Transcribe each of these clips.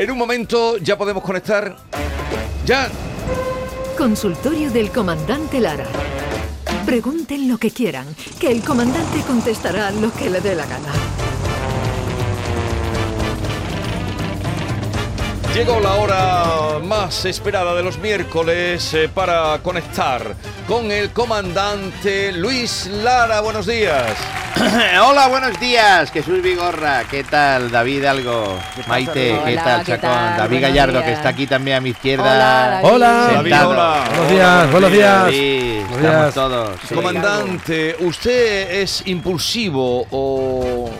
En un momento ya podemos conectar. Ya. Consultorio del comandante Lara. Pregunten lo que quieran, que el comandante contestará lo que le dé la gana. Llegó la hora más esperada de los miércoles eh, para conectar con el comandante Luis Lara. Buenos días. Hola, buenos días, Jesús Vigorra, ¿qué tal? David Algo, Maite, ¿qué Hola, tal, ¿qué Chacón? tal? David Buenos Gallardo, días. que está aquí también a mi izquierda. Hola, David. Hola. David, sentado. hola. Buenos días, buenos días. David, Buenos estamos días. todos. sí. Comandante, ¿usted es impulsivo o,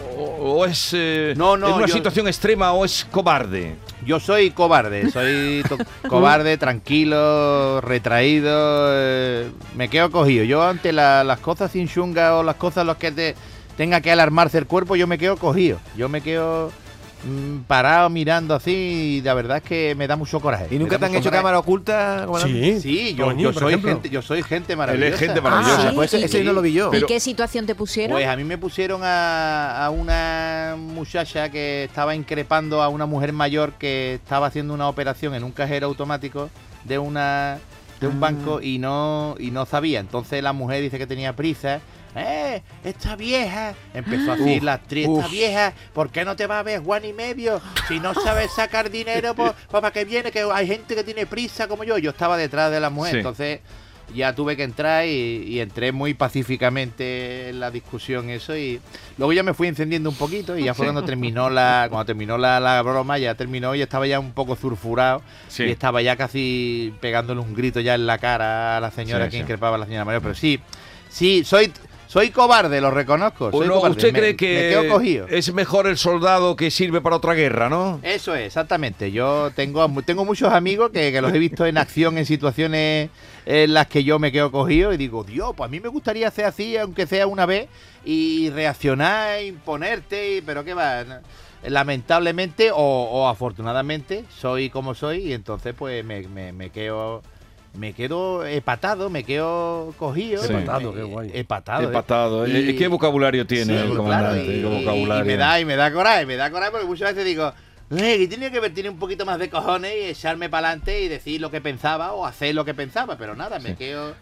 o es eh, No, no, en una yo- situación extrema o es cobarde? Yo soy cobarde, soy cobarde, tranquilo, retraído, eh, me quedo cogido. Yo ante la- las cosas sin chunga o las cosas los que te tenga que alarmarse el cuerpo, yo me quedo cogido. Yo me quedo parado mirando así y la verdad es que me da mucho coraje. ¿Y nunca te han hecho coraje. cámara oculta? Sí. Sí, yo, yo soy gente, yo soy gente maravillosa. gente maravillosa. Ah, Pues ¿y- ese, ese no lo vi yo. ¿Y qué situación te pusieron? Pues a mí me pusieron a, a una muchacha que estaba increpando a una mujer mayor que estaba haciendo una operación en un cajero automático de una de un banco y no y no sabía. Entonces la mujer dice que tenía prisa. ¡Eh! ¡Esta vieja! Empezó a decir la actriz, esta vieja, ¿por qué no te va a ver Juan y medio? Si no sabes sacar dinero, pues, pues para qué viene, que hay gente que tiene prisa como yo. Yo estaba detrás de la mujer, Sí. entonces ya tuve que entrar y, y entré muy pacíficamente en la discusión eso y luego ya me fui encendiendo un poquito y ya fue Sí. cuando terminó la cuando terminó la, la broma ya terminó y estaba ya un poco zurfurado Sí. y estaba ya casi pegándole un grito ya en la cara a la señora Sí, que increpaba a la señora mayor pero sí sí soy soy cobarde lo reconozco soy Uno- cobarde, ¿Usted me- cree me que quedo cogido es mejor el soldado que sirve para otra guerra, no? eso es, exactamente. Yo tengo, tengo muchos amigos que, que los he visto en acción en situaciones en las que yo me quedo cogido y digo, Dios, pues a mí me gustaría hacer así, aunque sea una vez, y reaccionar, imponerte, y- pero qué va. no. Lamentablemente o, o afortunadamente soy como soy y entonces pues me, me, me quedo me quedo hepatado, me quedo cogido. Sí. Hepatado, me- qué guay. Hepatado. ¿eh? Empatado. Y- ¿eh? ¿Qué vocabulario tiene Sí, el claro, comandante? y, ¿Qué vocabulario? y me da, y me da coraje, me da coraje porque muchas veces digo, "Eh, tenía que ver, tiene un poquito más de cojones y echarme para adelante y decir lo que pensaba o hacer lo que pensaba, pero nada, me quedo.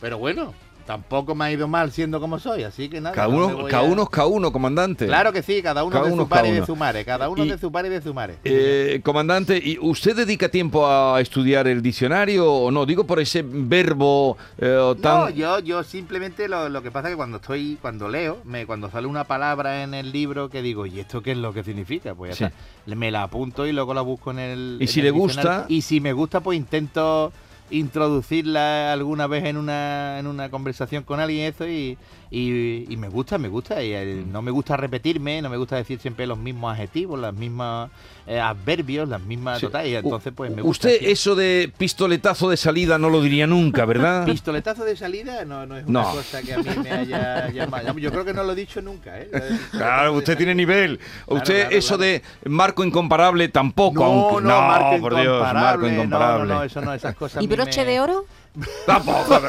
Pero bueno, tampoco me ha ido mal siendo como soy, así que nada. Cada uno, cada uno es cada uno, comandante. Claro que sí, cada uno Cada de uno su par y de su mare, cada uno Y- de su par y de su mare. Eh, comandante, ¿y usted dedica tiempo a estudiar el diccionario o no? Digo por ese verbo eh, tan... No, yo, yo simplemente lo, lo que pasa es que cuando estoy, cuando leo, me, cuando sale una palabra en el libro que digo, ¿y esto qué es lo que significa? Pues ya Sí. está. Me la apunto y luego la busco en el. ¿Y en si el le gusta? Y si me gusta, pues intento introducirla alguna vez en una, en una conversación con alguien eso y, y, y me gusta, me gusta. Y eh, no me gusta repetirme, no me gusta decir siempre los mismos adjetivos, los mismos eh, adverbios, las mismas Sí. total, y entonces pues me gusta. Usted eso de pistoletazo de salida no lo diría nunca, ¿verdad? Pistoletazo de salida no, no es una No. cosa que a mí me haya llamado. Yo creo que no lo he dicho nunca, ¿eh? Claro, usted tiene nivel. Claro, usted claro, eso claro. de marco incomparable tampoco. No, aunque- no, marco por Dios, marco incomparable. incomparable. No, no, no, eso no, esas cosas. a ¿Y mí broche me- de oro? Tampoco.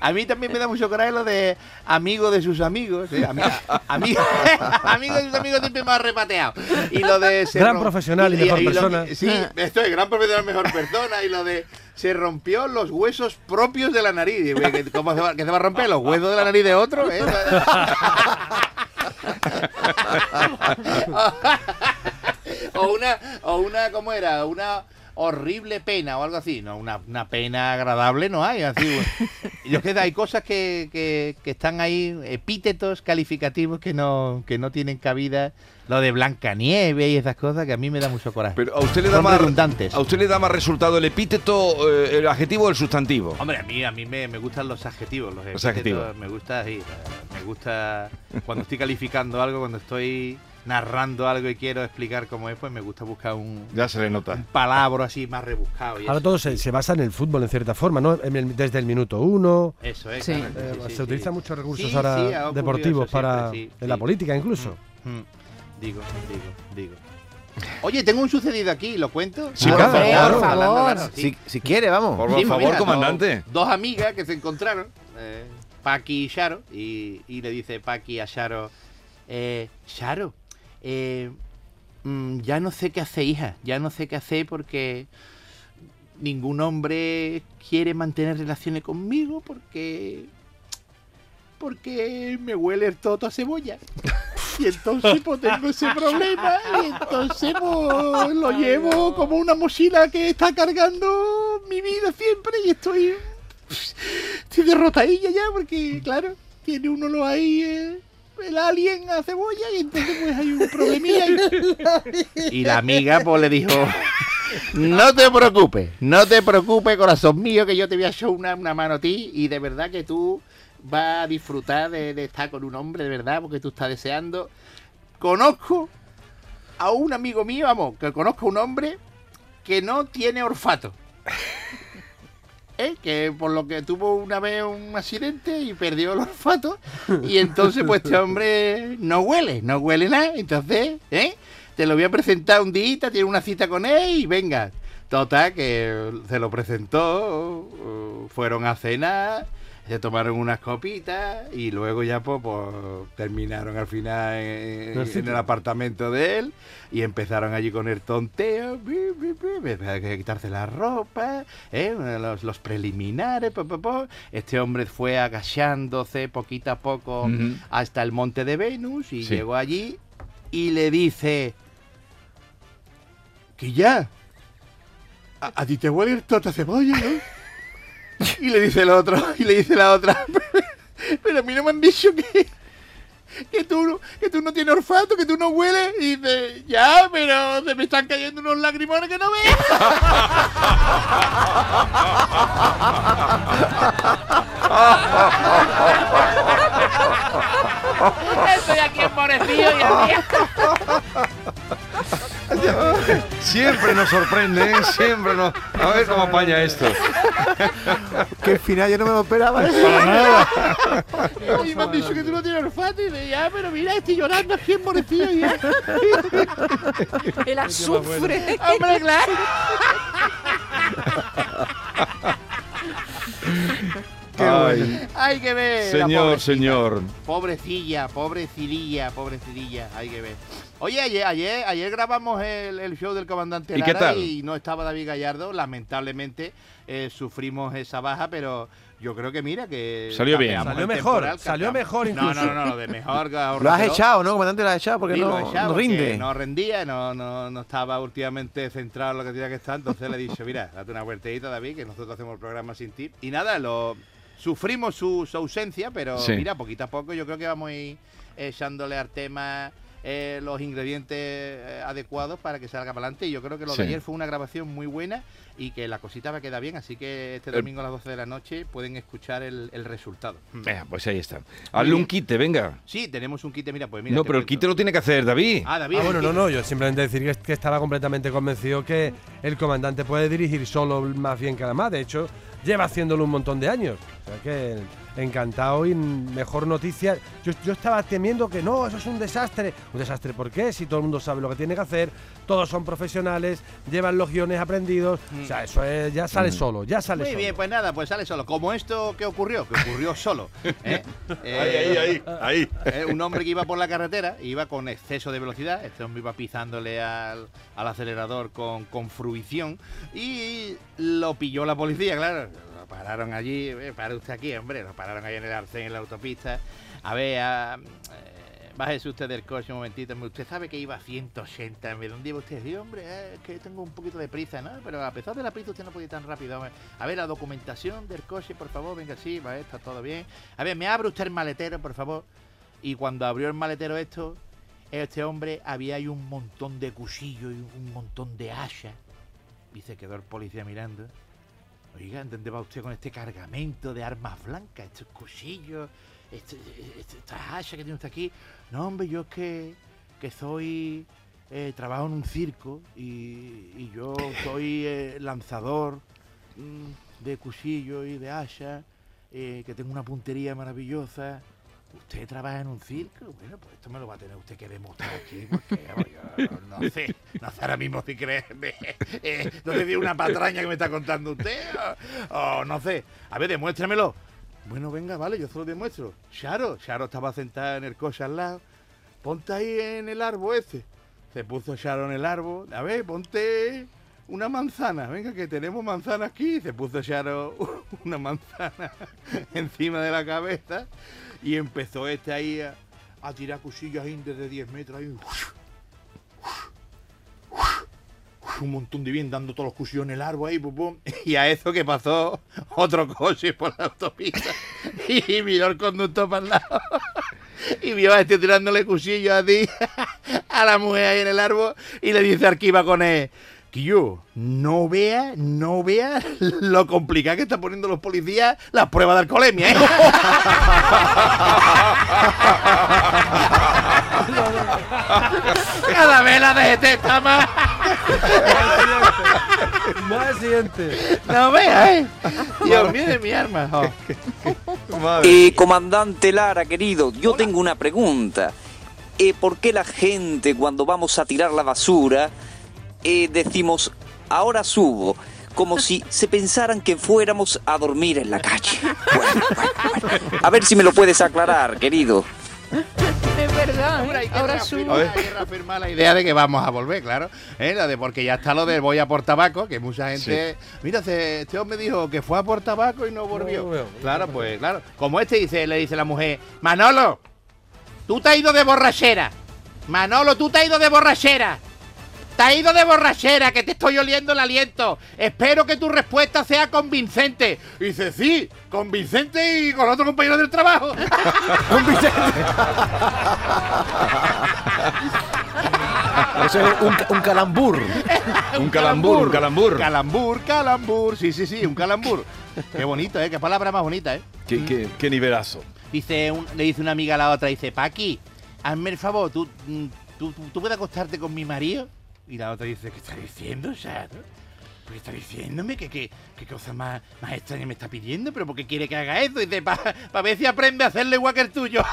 A mí también me da mucho coraje lo de amigo de sus amigos. ¿eh? Ami- ami- amigo de sus amigos siempre me ha repateado. Y lo de. Gran rom- profesional y mejor persona. sí, esto es gran profesional, mejor persona. Y lo de. Se rompió los huesos propios de la nariz. ¿Cómo se va, que se va a romper? ¿Los huesos de la nariz de otro? ¿eh? o una, o una, ¿cómo era? Una horrible pena o algo así. No, una, una pena agradable no hay. Así, yo que hay cosas que, que, que están ahí, epítetos calificativos que no, que no tienen cabida. Lo de Blancanieves y esas cosas que a mí me da mucho coraje. Pero a usted le da Son más redundantes. a usted le da más resultado el epíteto, eh, el adjetivo o el sustantivo. Hombre, a mí, a mí me, me gustan los adjetivos. Los, Los epítetos, adjetivos. Me gusta, sí, me gusta cuando estoy calificando algo, cuando estoy narrando algo y quiero explicar cómo es, pues me gusta buscar un, Ya se le nota. un palabra así más rebuscado. y Ahora eso. todo se, se basa en el fútbol en cierta forma, ¿no? En el- desde el minuto uno. Eso es. Sí. eh, sí, sí, se utilizan sí. muchos recursos Sí, ahora deportivos eso para sí, en la política incluso. Mm, Digo, digo, digo. Oye, tengo un sucedido aquí, ¿lo cuento? Sí, Ah, por favor. Si, si quiere, vamos. Por Sí, favor, mira, comandante. Dos, dos amigas que se encontraron, eh, Paqui y Sharo, y, y le dice Paqui a Sharo, eh, Sharo, eh, "Mm, ya no sé qué hacer, hija, ya no sé qué hacer porque ningún hombre quiere mantener relaciones conmigo porque porque me huele el toto a cebolla. Y entonces pues tengo ese problema y entonces pues lo llevo como una mochila que está cargando mi vida siempre y estoy estoy derrotadilla ya porque claro, tiene uno lo ahí eh, el alien a cebolla y entonces pues hay un problemilla. Y la amiga pues le dijo, no te preocupes, no te preocupes corazón mío que yo te voy a echar una, una mano a ti y de verdad que tú vas a disfrutar de, estar con un hombre de verdad porque tú estás deseando. Conozco a un amigo mío, vamos, que conozco a un hombre que no tiene olfato. ¿Eh? que por lo que tuvo una vez un accidente y perdió el olfato y entonces pues este hombre no huele, no huele nada, entonces, ¿eh? Te lo voy a presentar un día, tiene una cita con él y venga. Total, que se lo presentó, fueron a cenar, se tomaron unas copitas y luego ya pues, pues, terminaron al final en, No, sí, en el apartamento de él y empezaron allí con el tonteo, bi, bi, que quitarse la ropa, ¿eh? los, los preliminares, po, po, po. este hombre fue agachándose poquito a poco hasta el monte de Venus y Sí. llegó allí y le dice que ya a, a ti te huele el tota cebolla, ¿no? Y le dice el otro, y le dice la otra, pero a mí no me han dicho que, que, tú, no- que tú no tienes olfato, que tú no hueles. Y dice, ya, pero se me están cayendo unos lagrimones que no veas. Estoy aquí emborecido y así. Siempre nos sorprende, ¿eh? siempre nos... A ver cómo apaña esto. Que al final yo no me lo esperaba. Y me han dicho que tú no tienes olfato. Y dice, ya, pero mira, estoy llorando aquí emborecido ya. El azufre. Hombre, claro. Ay, Hay que ver. señor, señor. Pobrecilla, pobrecidilla, pobrecidilla, hay que ver. Oye, ayer, ayer, ayer grabamos el, el show del comandante ¿Y qué Lara tal? y no estaba David Gallardo. Lamentablemente eh, sufrimos esa baja, pero yo creo que mira que Salió bien. Salió mejor, temporal, salió mejor No, incluso. no, no, no, de mejor. Lo has echado, ¿no? Comandante, lo has echado porque Sí, no, echado no porque rinde. No rendía, no, no, no estaba últimamente centrado en lo que tenía que estar. Entonces le he dicho, mira, date una vueltecita, David, que nosotros hacemos el programa sin ti. Y nada, lo sufrimos su, su ausencia, pero Sí. mira, poquito a poco yo creo que vamos a ir echándole al tema eh, los ingredientes eh, adecuados para que salga para adelante. Y yo creo que lo Sí. de ayer fue una grabación muy buena y que la cosita va a quedar bien. Así que este El- domingo a las 12 de la noche pueden escuchar el, el resultado. Venga, pues ahí está. Hazle un quite, venga. Sí, tenemos un kit, mira, pues mira. No, pero el quite lo tiene que hacer David. Ah, David. Ah, bueno, no, no, yo simplemente decir que, que estaba completamente convencido que el comandante puede dirigir solo más bien que además. De hecho, lleva haciéndolo un montón de años. O sea que encantado y mejor noticia. Yo, yo estaba temiendo que no, eso es un desastre. ¿Un desastre por qué? Si todo el mundo sabe lo que tiene que hacer, todos son profesionales, llevan los guiones aprendidos. O sea, eso es- ya sale solo, ya sale Muy solo. bien, pues nada, pues sale solo. Como esto que ocurrió, que ocurrió solo. ¿eh? Ahí, ahí, ahí, ahí. Eh, un hombre que iba por la carretera, iba con exceso de velocidad, este hombre iba pisándole al, al acelerador con, con fruición y lo pilló la policía, claro. Pararon allí, eh, para usted aquí, hombre, lo pararon ahí en el arcén, en la autopista. A ver, a, eh, bájese usted del coche un momentito, usted sabe que iba a 180, ¿de dónde iba usted? Sí, hombre, eh, es que tengo un poquito de prisa, ¿no? Pero a pesar de la prisa usted no puede ir tan rápido. hombre. A ver, la documentación del coche, por favor, venga, sí, va, está todo bien. A ver, me abre usted el maletero, por favor. Y cuando abrió el maletero esto, este hombre había ahí un montón de cuchillos y un montón de hachas. Y se quedó el policía mirando. Oiga, ¿dónde va usted con este cargamento de armas blancas? Estos cuchillos, este- este- estas hachas que tiene usted aquí. No, hombre, yo es que, que soy... eh, trabajo en un circo y, y yo soy eh, lanzador mm, de cuchillos y de hachas, eh, que tengo una puntería maravillosa. ¿Usted trabaja en un circo? Bueno, pues esto me lo va a tener usted que demostrar aquí, porque no sé, no sé ahora mismo si creerme. Eh, no sé si es una patraña que me está contando usted, o, o no sé. A ver, demuéstramelo. Bueno, venga, vale, yo se lo demuestro. Charo, Charo estaba sentada en el coche al lado. Ponte ahí en el árbol ese. Se puso Charo en el árbol. A ver, ponte una manzana. Venga, que tenemos manzana aquí. Se puso Charo una manzana encima de la cabeza. Y empezó este ahí a, a tirar cuchillos ahí desde 10 metros. Ahí. Un montón de bien dando todos los cuchillos en el árbol ahí. pum, pum. Y a eso que pasó otro coche por la autopista. Y miró el conductor para el lado. Y vio a este tirándole cuchillos a ti, a la mujer ahí en el árbol, y le dice iba con él, yo no vea, no vea lo complicado que están poniendo los policías las pruebas de alcoholemia, ¿eh? Cada vez la DGT está más. Más siguiente. No vea, ¿eh? Dios mío de mi arma. oh. Eh, comandante Lara, querido, yo tengo una pregunta. Eh, ¿Por qué la gente cuando vamos a tirar la basura eh, decimos, ahora subo? Como si se pensaran que fuéramos a dormir en la calle. Bueno, bueno, bueno. A ver si me lo puedes aclarar, querido. Es verdad, Ahora ¿eh? Ahora reafirmar- subo. hay que reafirmar la idea de que vamos a volver, claro. ¿eh? La de porque ya está lo del voy a por tabaco, que mucha gente. Mira, se- este hombre dijo que fue a por tabaco y no volvió. volvió. claro, pues claro. Como este dice, le dice la mujer, Manolo, tú te has ido de borrachera. Manolo, tú te has ido de borrachera. Te has ido de borrachera, que te estoy oliendo el aliento. Espero que tu respuesta sea convincente. Y dice, sí, convincente y con otro compañero del trabajo. Eso es un, un calambur. Un calambur, un calambur. Calambur, calambur. Sí, sí, sí, un calambur. Qué bonito, ¿eh? Qué palabra más bonita, ¿eh? Qué, qué- qué nivelazo. Dice un- le dice una amiga a la otra, dice, Paqui, hazme el favor, ¿tú, mm, tú, tú, tú puedes acostarte con mi marido? Y la otra dice, ¿qué estás diciendo, Shadow? ¿Qué está diciéndome? ¿Qué, qué, qué cosa más, más extraña me está pidiendo? ¿Pero por qué quiere que haga eso? Dice, para ver si aprende a hacerle igual que el tuyo.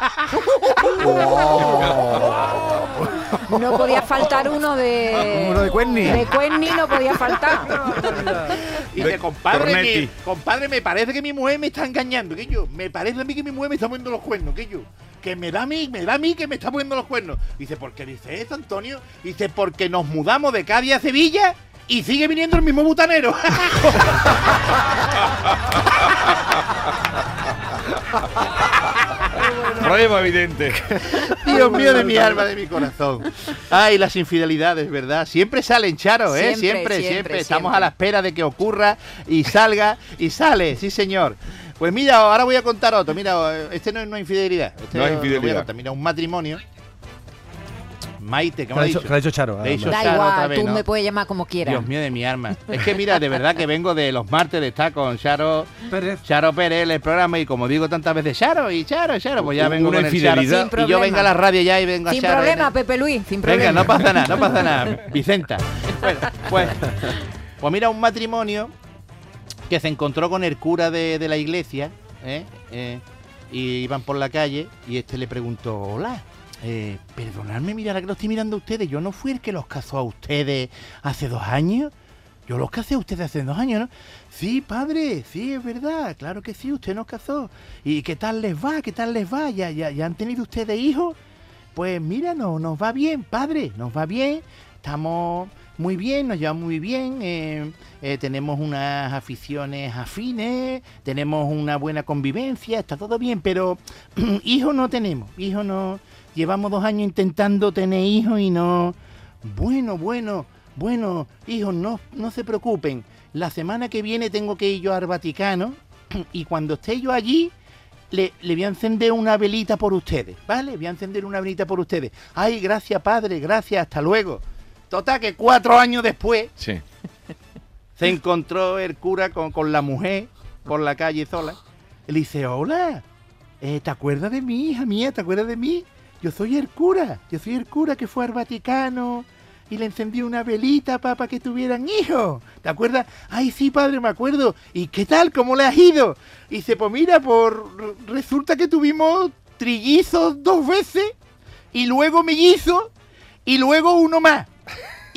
No podía faltar uno de. Uno de Cuerni. De Cuerni no podía faltar. Y De dice, compadre, mi, compadre, me parece que mi mujer me está engañando, que yo, me parece a mí que mi mujer me está poniendo los cuernos, que yo, que me da a mí, me da a mí que me está poniendo los cuernos. Dice, ¿por qué dice eso, Antonio? Dice, porque nos mudamos de Cádiz a Sevilla y sigue viniendo el mismo butanero. Prueba evidente. Dios mío de mi alma, de mi corazón. Ay, las infidelidades, ¿verdad? Siempre salen, Charo, ¿eh? Siempre, Siempre, siempre. siempre, Estamos a la espera de que ocurra y salga y sale, sí, señor. Pues mira, ahora voy a contar otro. Mira, este no es una infidelidad. Este No es lo voy a infidelidad. contar. Mira, un matrimonio. Maite, ¿qué ¿Qué me ha dicho, qué ha dicho Charo? Le he dicho Da Charo otra igual, vez, tú ¿no? me puedes llamar como quieras. Dios mío de mi alma. Es que mira, de verdad que vengo de los martes de estar con Charo, Pérez. Charo Pérez, el programa, y como digo tantas veces, Charo y Charo, Charo, pues ya vengo Una con el Charo. Sin Y yo problema. vengo a la radio ya y vengo Sin a Charo. problema, ¿eh? Pepe Luis, sin problema. Venga, no pasa nada, no pasa nada. Vicenta. Bueno, pues, pues mira, un matrimonio que se encontró con el cura de, de la iglesia, ¿eh? Eh, y iban por la calle, y este le preguntó, hola, eh, perdonadme, mira, que lo estoy mirando a ustedes, yo no fui el que los casó a ustedes hace dos años. Yo los casé a ustedes hace dos años, ¿no? Sí, padre, sí, es verdad, claro que sí, usted nos casó. ¿Y qué tal les va? ¿Qué tal les va? ¿Ya, ya, ya han tenido ustedes hijos? Pues mira, no, nos va bien, padre, nos va bien. Estamos muy bien, nos llevamos muy bien. eh, eh, tenemos unas aficiones afines, tenemos una buena convivencia, está todo bien, pero hijos no tenemos, hijos no. Llevamos dos años intentando tener hijos y no. Bueno, bueno, bueno, hijos, no, no se preocupen. La semana que viene tengo que ir yo al Vaticano y cuando esté yo allí, le, le voy a encender una velita por ustedes, ¿vale? Voy a encender una velita por ustedes. Ay, gracias, padre, gracias, hasta luego. Total, que cuatro años después Sí. se encontró el cura con, con la mujer por la calle sola. Le dice, hola, eh, ¿te acuerdas de mí, hija mía? ¿Te acuerdas de mí? Yo soy el cura, yo soy el cura que fue al Vaticano y le encendí una velita para que tuvieran hijos. ¿Te acuerdas? Ay, sí, padre, me acuerdo. ¿Y qué tal? ¿Cómo le has ido? Y dice, pues mira, por, resulta que tuvimos trillizos dos veces y luego mellizos y luego uno más.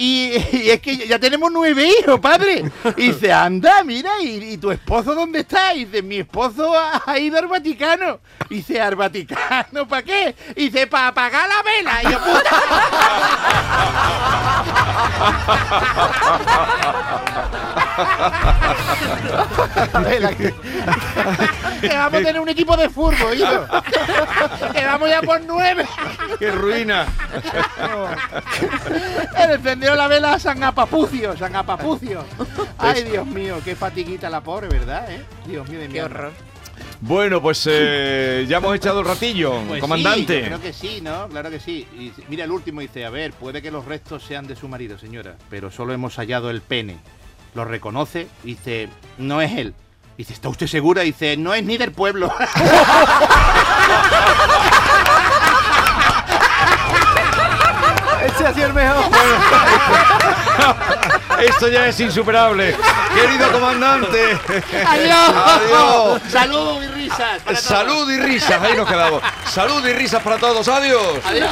Y, es que ya tenemos nueve hijos, padre. Y dice, anda, mira, ¿y, y tu esposo dónde está? Y dice, mi esposo ha, ha ido al Vaticano. Y dice, ¿al Vaticano para qué? Y dice, para apagar la vela. Y yo, puta. Vela, que, vamos a tener un equipo de fútbol, hijo. Que vamos ya por nueve. ¡Qué ruina! Él encendió la vela a San Apapucio, San Apapucio. Ay, Dios mío, qué fatiguita la pobre, ¿verdad? eh? Dios mío de mi Qué alma. horror. Bueno, pues eh, ya hemos echado el ratillo, Pues sí, comandante. yo creo que sí, ¿no? Claro que sí. Y mira, el último dice, a ver, puede que los restos sean de su marido, señora, pero solo hemos hallado el pene. Lo reconoce, dice, no es él. Dice, ¿está usted segura? Dice, no es ni del pueblo. Ese ha sido el mejor. Esto ya es insuperable. Querido comandante. ¡Adiós! Adiós. ¡Salud y risas! para todos. Salud y risas. Ahí nos quedamos. Salud y risas para todos. Adiós. ¡Adiós!